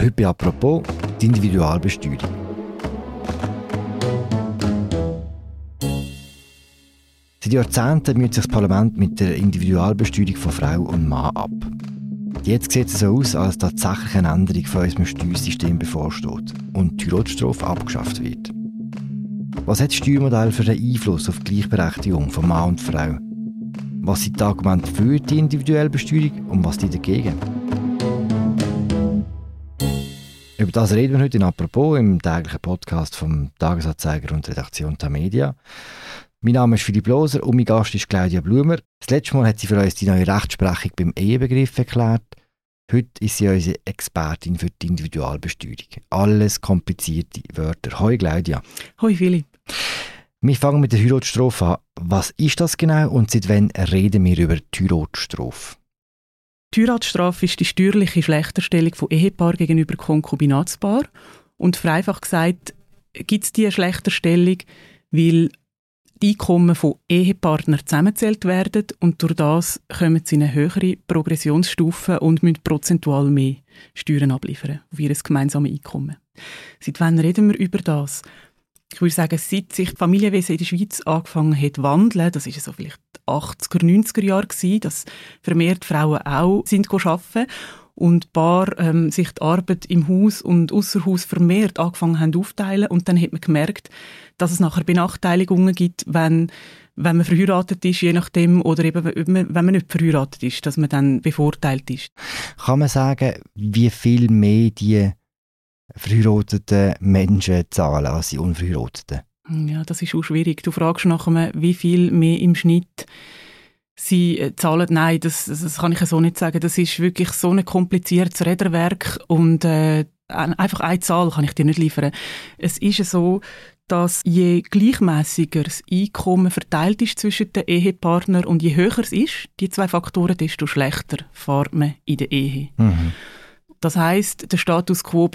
Heute bei «Apropos» die Individualbesteuerung. Seit Jahrzehnten müht sich das Parlament mit der Individualbesteuerung von Frau und Mann ab. Jetzt sieht es so aus, als tatsächlich eine Änderung von unserem Steuersystem bevorsteht und die Heiratstrafe abgeschafft wird. Was hat das Steuermodell für den Einfluss auf die Gleichberechtigung von Mann und Frau? Was sind die Argumente für die individuelle Besteuerung und was die dagegen? Über das reden wir heute in «Apropos» im täglichen Podcast vom Tagesanzeiger und Redaktion der Media. Mein Name ist Philipp Loser und mein Gast ist Claudia Blumer. Das letzte Mal hat sie für uns die neue Rechtsprechung beim Ehebegriff erklärt. Heute ist sie unsere Expertin für die Individualbesteuerung. Alles komplizierte Wörter. Hoi Claudia. Hoi Philipp. Wir fangen mit der Heiratsstrophe an. Was ist das genau und seit wann reden wir über die Heiratsstrophe? Die Heiratsstrafe ist die steuerliche Schlechterstellung von Ehepaar gegenüber Konkubinatspaar. Und vereinfacht gesagt gibt es diese Schlechterstellung, weil die Einkommen von Ehepartnern zusammengezählt werden und durch das kommen sie in eine höhere Progressionsstufe und müssen prozentual mehr Steuern abliefern auf ihr gemeinsames Einkommen. Seit wann reden wir über das? Ich würde sagen, seit sich Familienwesen in der Schweiz angefangen hat zu wandeln, das war so vielleicht 80er, 90er Jahre gewesen, dass vermehrt Frauen auch sind arbeiten und Paar ähm, sich die Arbeit im Haus und außer Haus vermehrt angefangen haben aufteilen und dann hat man gemerkt, dass es nachher Benachteiligungen gibt, wenn wenn man verheiratet ist, je nachdem, oder eben wenn man nicht verheiratet ist, dass man dann bevorteilt ist. Kann man sagen, wie viel mehr die verheirateten Menschen zahlen als die unverheirateten? Ja, das ist auch schwierig. Du fragst nachher, wie viel mehr im Schnitt sie äh, zahlen. Nein, das, das kann ich so nicht sagen. Das ist wirklich so ein kompliziertes Räderwerk und äh, einfach eine Zahl kann ich dir nicht liefern. Es ist so, dass je gleichmäßiger das Einkommen verteilt ist zwischen den Ehepartnern und je höher es ist, die zwei Faktoren, desto schlechter fährt man in der Ehe. Mhm. Das heißt, der Status quo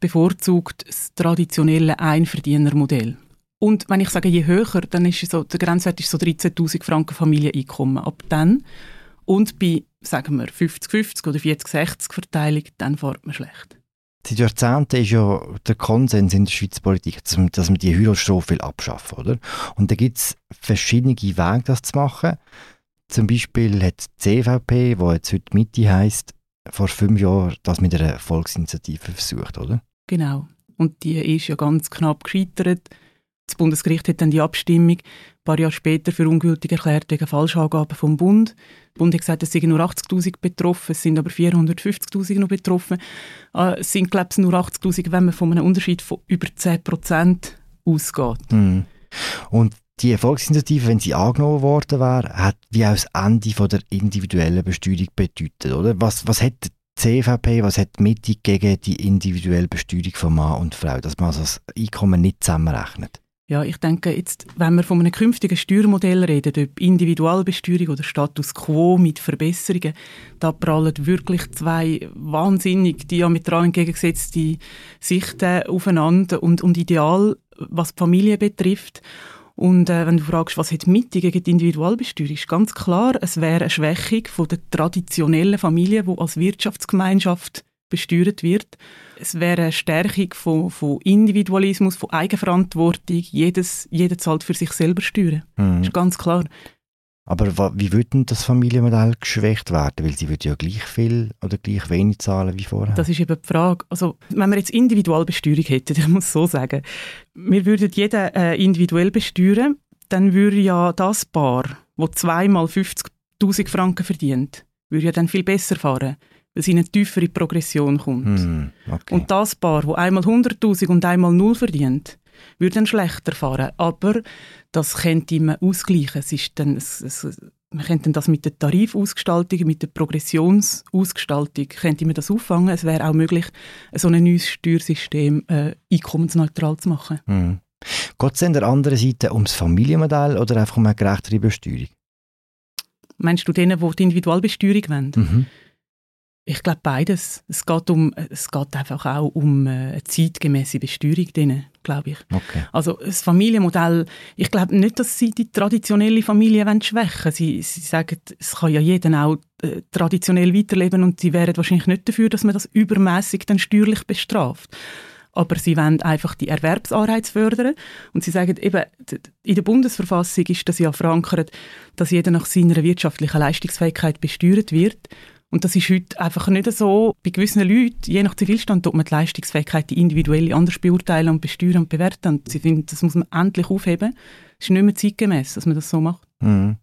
bevorzugt das traditionelle Einverdienermodell. Und wenn ich sage, je höher, dann ist so, der Grenzwert ist so 13.000 Franken Familieneinkommen. Ab dann und bei, sagen wir, 50-50 oder 40-60 Verteilung, dann fährt man schlecht. Seit Jahrzehnten ist ja der Konsens in der Schweizer Politik, dass man, die Heiratsstrafe abschaffen will, oder? Und da gibt es verschiedene Wege, das zu machen. Zum Beispiel hat die CVP, die jetzt heute Mitte heisst, vor fünf Jahren das mit einer Volksinitiative versucht, oder? Genau. Und die ist ja ganz knapp gescheitert. Das Bundesgericht hat dann die Abstimmung ein paar Jahre später für ungültig erklärt wegen Falschangaben vom Bund. Der Bund hat gesagt, es seien nur 80'000 betroffen, es sind aber 450'000 noch betroffen. Äh, es sind, glaube ich, nur 80'000, wenn man von einem Unterschied von über 10% ausgeht. Mhm. Und die Volksinitiative, wenn sie angenommen worden wäre, hat wie auch das Ende von der individuellen Besteuerung bedeutet, oder? Was, was hat die CVP, was hat die Mitte gegen die individuelle Besteuerung von Mann und Frau, dass man also das Einkommen nicht zusammenrechnet? Ja, ich denke, jetzt, wenn wir von einem künftigen Steuermodell reden, ob Individualbesteuerung oder Status quo mit Verbesserungen, da prallen wirklich zwei wahnsinnig diametral entgegengesetzte Sichten aufeinander und, und Ideal, was die Familie betrifft. Und äh, wenn du fragst, was hat Mitte gegen die Individualbesteuerung, ist ganz klar, es wäre eine Schwächung von der traditionellen Familie, die als Wirtschaftsgemeinschaft besteuert wird. Es wäre eine Stärkung von, von Individualismus, von Eigenverantwortung. Jedes, jeder zahlt für sich selber Steuern. Mhm. Das ist ganz klar. Aber wie würde das Familienmodell geschwächt werden? Weil sie würde ja gleich viel oder gleich wenig zahlen wie vorher. Das ist eben die Frage. Also, wenn wir jetzt Individualbesteuerung hätten, ich muss so sagen, wir würden jeden äh, individuell besteuern, dann würde ja das Paar, das zweimal 50'000 Franken verdient, würde ja dann viel besser fahren weil sie in eine tiefere Progression kommt. Mm, okay. Und das Paar, das einmal 100'000 und einmal null verdient, würde dann schlechter fahren. Aber das könnte man ausgleichen. Es ist dann, es, es, man könnte das mit der Tarifausgestaltung, mit der Progressionsausgestaltung, könnte man das auffangen. Es wäre auch möglich, so ein neues Steuersystem äh, einkommensneutral zu machen. Mm. Geht es an der anderen Seite ums Familienmodell oder einfach um eine gerechtere Besteuerung? Meinst du denen, die die Individualbesteuerung wollen? Mhm. Ich glaube beides. Es geht, um, es geht einfach auch um äh, eine zeitgemäße Besteuerung drin. glaube ich. Okay. Also das Familienmodell, ich glaube nicht, dass sie die traditionelle Familie wollen schwächen sie, sie sagen, es kann ja jeder auch äh, traditionell weiterleben und sie wären wahrscheinlich nicht dafür, dass man das übermäßig dann steuerlich bestraft. Aber sie wollen einfach die Erwerbsanreize fördern. Und sie sagen eben, in der Bundesverfassung ist das ja verankert, dass jeder nach seiner wirtschaftlichen Leistungsfähigkeit besteuert wird. Und das ist heute einfach nicht so. Bei gewissen Leuten, je nach Zivilstand, tut man die Leistungsfähigkeit individuell anders beurteilen und besteuern und bewerten. Und sie finden, das muss man endlich aufheben. Es ist nicht mehr zeitgemäß, dass man das so macht. Mhm.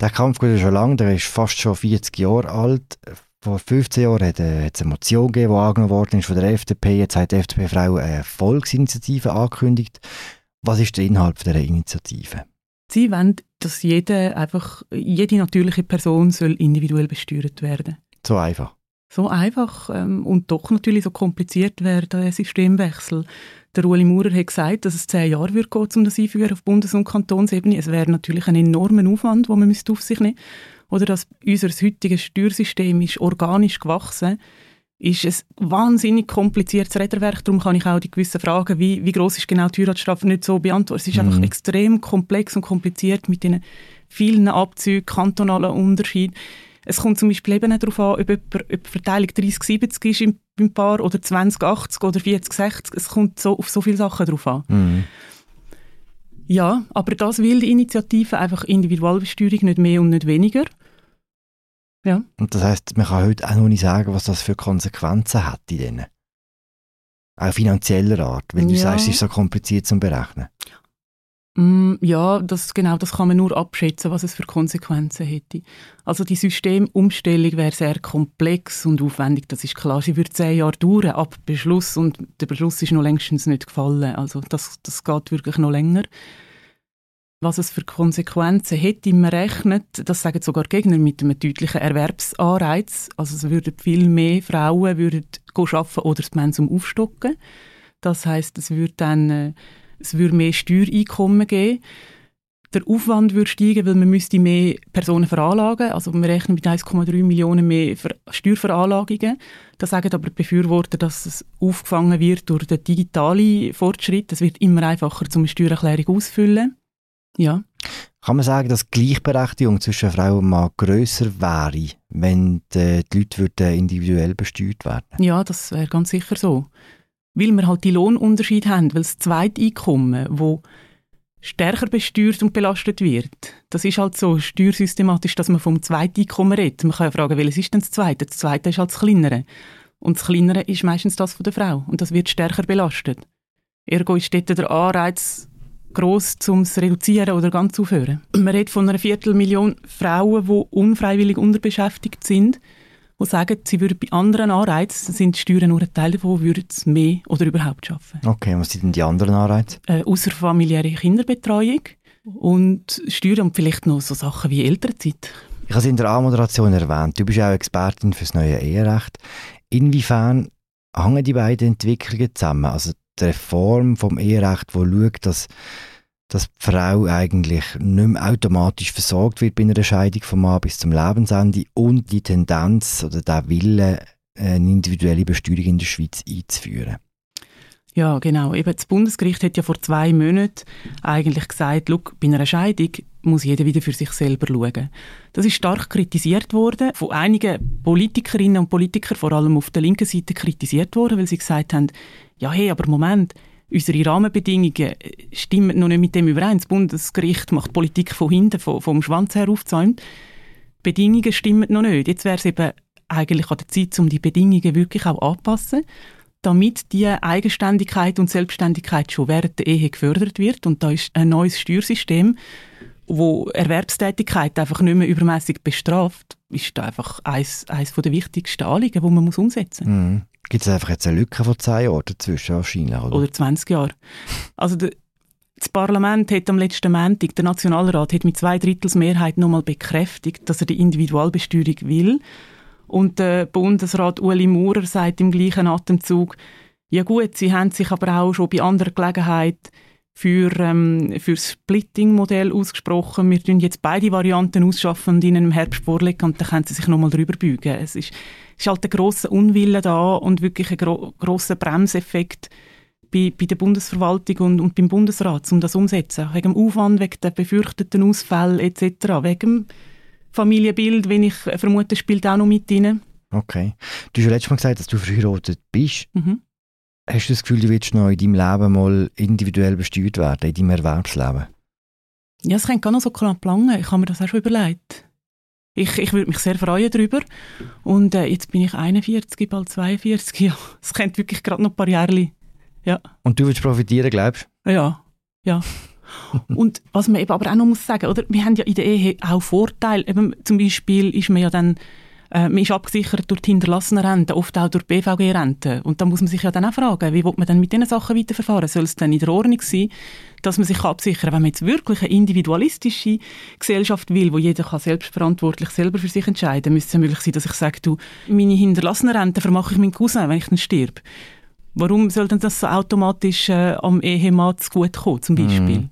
Der Kampf geht schon lange, der ist fast schon 40 Jahre alt. Vor 15 Jahren hat, äh, es eine Motion gegeben, die angenommen worden ist von der FDP. Jetzt hat die FDP-Frau eine Volksinitiative angekündigt. Was ist der Inhalt dieser Initiative? Sie wollen, dass jede, einfach, jede natürliche Person soll individuell besteuert werden So einfach? So einfach ähm, und doch natürlich so kompliziert wäre der Systemwechsel. Der Ueli Maurer hat gesagt, dass es zehn Jahre würde gehen, um das einführen auf Bundes- und Kantonsebene. Es wäre natürlich ein enormer Aufwand, den man auf sich nehmen müsste. Oder dass unser heutiges Steuersystem ist organisch gewachsen ist ist es wahnsinnig kompliziertes Räderwerk. Darum kann ich auch die gewissen Fragen, wie, wie groß ist genau die Heiratsstrafe, nicht so beantworten. Es ist mhm. einfach extrem komplex und kompliziert mit den vielen Abzügen, kantonalen Unterschieden. Es kommt zum Beispiel eben auch darauf an, ob, jemand, ob die Verteilung 30-70 ist im, im Paar oder 20-80 oder 40-60. Es kommt so, auf so viele Sachen drauf an. Mhm. Ja, aber das will die Initiative einfach Individualbesteuerung nicht mehr und nicht weniger. Ja. Und das heißt, man kann heute auch noch nicht sagen, was das für Konsequenzen hat in denen. Auch finanzieller Art, weil du sagst, es ist so kompliziert zu berechnen. Mm, ja, das, genau, das kann man nur abschätzen, was es für Konsequenzen hätte. Also die Systemumstellung wäre sehr komplex und aufwendig, das ist klar. Sie würde zehn Jahre dauern, ab Beschluss und der Beschluss ist noch längstens nicht gefallen. Also das, das geht wirklich noch länger was es für Konsequenzen hätte, man rechnet, das sagen sogar Gegner, mit einem deutlichen Erwerbsanreiz. Also es würden viel mehr Frauen würden arbeiten oder das Pensum aufstocken. Das heißt, es würde dann äh, es würde mehr Steuereinkommen geben. Der Aufwand würde steigen, weil man müsste mehr Personen veranlagen. Also wir rechnen mit 1,3 Millionen mehr Steuerveranlagungen. Da sagen aber die Befürworter, dass es aufgefangen wird durch den digitalen Fortschritt. Es wird immer einfacher, zum Steuererklärung auszufüllen. Ja. Kann man sagen, dass die Gleichberechtigung zwischen Frau und Mann grösser wäre, wenn die, die Leute würden individuell besteuert werden? Ja, das wäre ganz sicher so. Weil wir halt die Lohnunterschied haben, weil das zweite Einkommen, wo stärker besteuert und belastet wird. Das ist halt so steuersystematisch, dass man vom zweiten Einkommen redet. Man kann ja fragen, welches ist denn das zweite? Das zweite ist halt das kleinere. Und das kleinere ist meistens das von der Frau. Und das wird stärker belastet. Ergo ist dort der Anreiz gross, um es zu reduzieren oder ganz aufhören. Man redet von einer Viertelmillion Frauen, die unfreiwillig unterbeschäftigt sind, die sagen, sie würden bei anderen Anreizen, sind die Steuern nur ein Teil davon, würden es mehr oder überhaupt schaffen. Okay, was sind denn die anderen Anreize? Äh, außerfamiliäre Kinderbetreuung und Steuern und vielleicht noch so Sachen wie Elternzeit. Ich habe es in der Anmoderation erwähnt, du bist auch Expertin für das neue Eherecht. Inwiefern hängen die beiden Entwicklungen zusammen? Also die Reform vom Eherecht, die schaut, dass dass die Frau eigentlich nicht mehr automatisch versorgt wird bei einer Scheidung vom Mann bis zum Lebensende und die Tendenz oder der Wille, eine individuelle Besteuerung in der Schweiz einzuführen. Ja, genau. Eben das Bundesgericht hat ja vor zwei Monaten eigentlich gesagt, look, bei einer Scheidung muss jeder wieder für sich selber schauen. Das ist stark kritisiert worden, von einigen Politikerinnen und Politikern, vor allem auf der linken Seite, kritisiert worden, weil sie gesagt haben, ja, hey, aber Moment, unsere Rahmenbedingungen stimmen noch nicht mit dem überein. Das Bundesgericht macht Politik von hinten, vom, vom Schwanz her aufzäumt. Bedingungen stimmen noch nicht. Jetzt wäre es eben eigentlich an der Zeit, um die Bedingungen wirklich auch anzupassen, damit die Eigenständigkeit und Selbstständigkeit schon während der Ehe gefördert wird. Und da ist ein neues Steuersystem, wo Erwerbstätigkeit einfach nicht mehr übermäßig bestraft, ist da einfach eines, eines der wichtigsten Anliegen, die man muss umsetzen muss. Mhm. Gibt es einfach jetzt eine Lücke von 10 Jahren dazwischen wahrscheinlich? Oder, oder 20 Jahren. Also der, das Parlament hat am letzten Montag, der Nationalrat hat mit zwei Drittels Mehrheit nochmal bekräftigt, dass er die Individualbesteuerung will. Und der Bundesrat Ueli Maurer sagt im gleichen Atemzug, ja gut, sie haben sich aber auch schon bei anderer Gelegenheit für, ähm, für das Splitting-Modell ausgesprochen. Wir tun jetzt beide Varianten ausschaffen und ihnen im Herbst vorlegen und dann können sie sich nochmal drüber beugen. Es ist, ist halt ein grosser Unwille da und wirklich ein gro grosser Bremseffekt bei, bei der Bundesverwaltung und, und beim Bundesrat, um das umzusetzen. Wegen dem Aufwand, wegen der befürchteten Ausfälle etc. Wegen dem Familienbild, wenn ich vermute, spielt auch noch mit rein. Okay. Du hast ja letztes Mal gesagt, dass du verheiratet bist. Mhm. Hast du das Gefühl, du willst noch in deinem Leben mal individuell besteuert werden, in deinem Erwerbsleben? Ja, es könnte gar noch so knapp lange. Ich habe mir das auch schon überlegt. Ich, ich würde mich sehr freuen darüber. Und äh, jetzt bin ich 41, bald 42. Ja, es könnte wirklich gerade noch ein paar Jahre. Ja. Und du willst profitieren, glaubst du? Ja, ja. Und was man eben aber auch noch muss sagen, oder? Wir haben ja in der Ehe auch Vorteile. Eben, zum Beispiel ist man ja dann äh, man ist abgesichert durch die hinterlassenen Renten, oft auch durch BVG-Renten. Und da muss man sich ja dann auch fragen, wie will man dann mit diesen Sachen weiterverfahren? Soll es dann in der Ordnung sein, dass man sich absichern kann, wenn man jetzt wirklich eine individualistische Gesellschaft will, wo jeder kann selbstverantwortlich selber für sich entscheiden kann, müsste es möglich sein, dass ich sage, du, meine hinterlassenen Renten vermache ich meinen Cousin, wenn ich dann stirb. Warum soll denn das so automatisch äh, am Ehemann zu gut kommen, zum Beispiel? Mm.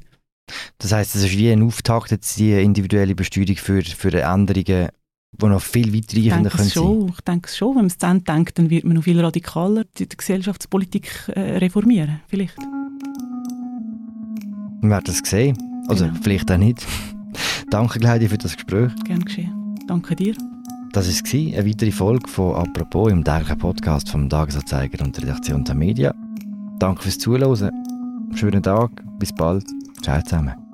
Das heißt, es ist wie ein Auftakt, jetzt die individuelle Besteuerung für, für Änderungen die noch viel weitreichender können schon, Ich denke es schon. Wenn man es dann denkt, dann wird man noch viel radikaler die, Gesellschaftspolitik äh, reformieren. Vielleicht. Wir werden das sehen. Also genau. vielleicht auch nicht. Danke, Claudia, für das Gespräch. Gerne geschehen. Danke dir. Das war eine weitere Folge von «Apropos» im täglichen Podcast vom Tagesanzeiger und der Redaktion der Media. Danke fürs Zuhören. Schönen Tag. Bis bald. Ciao zusammen.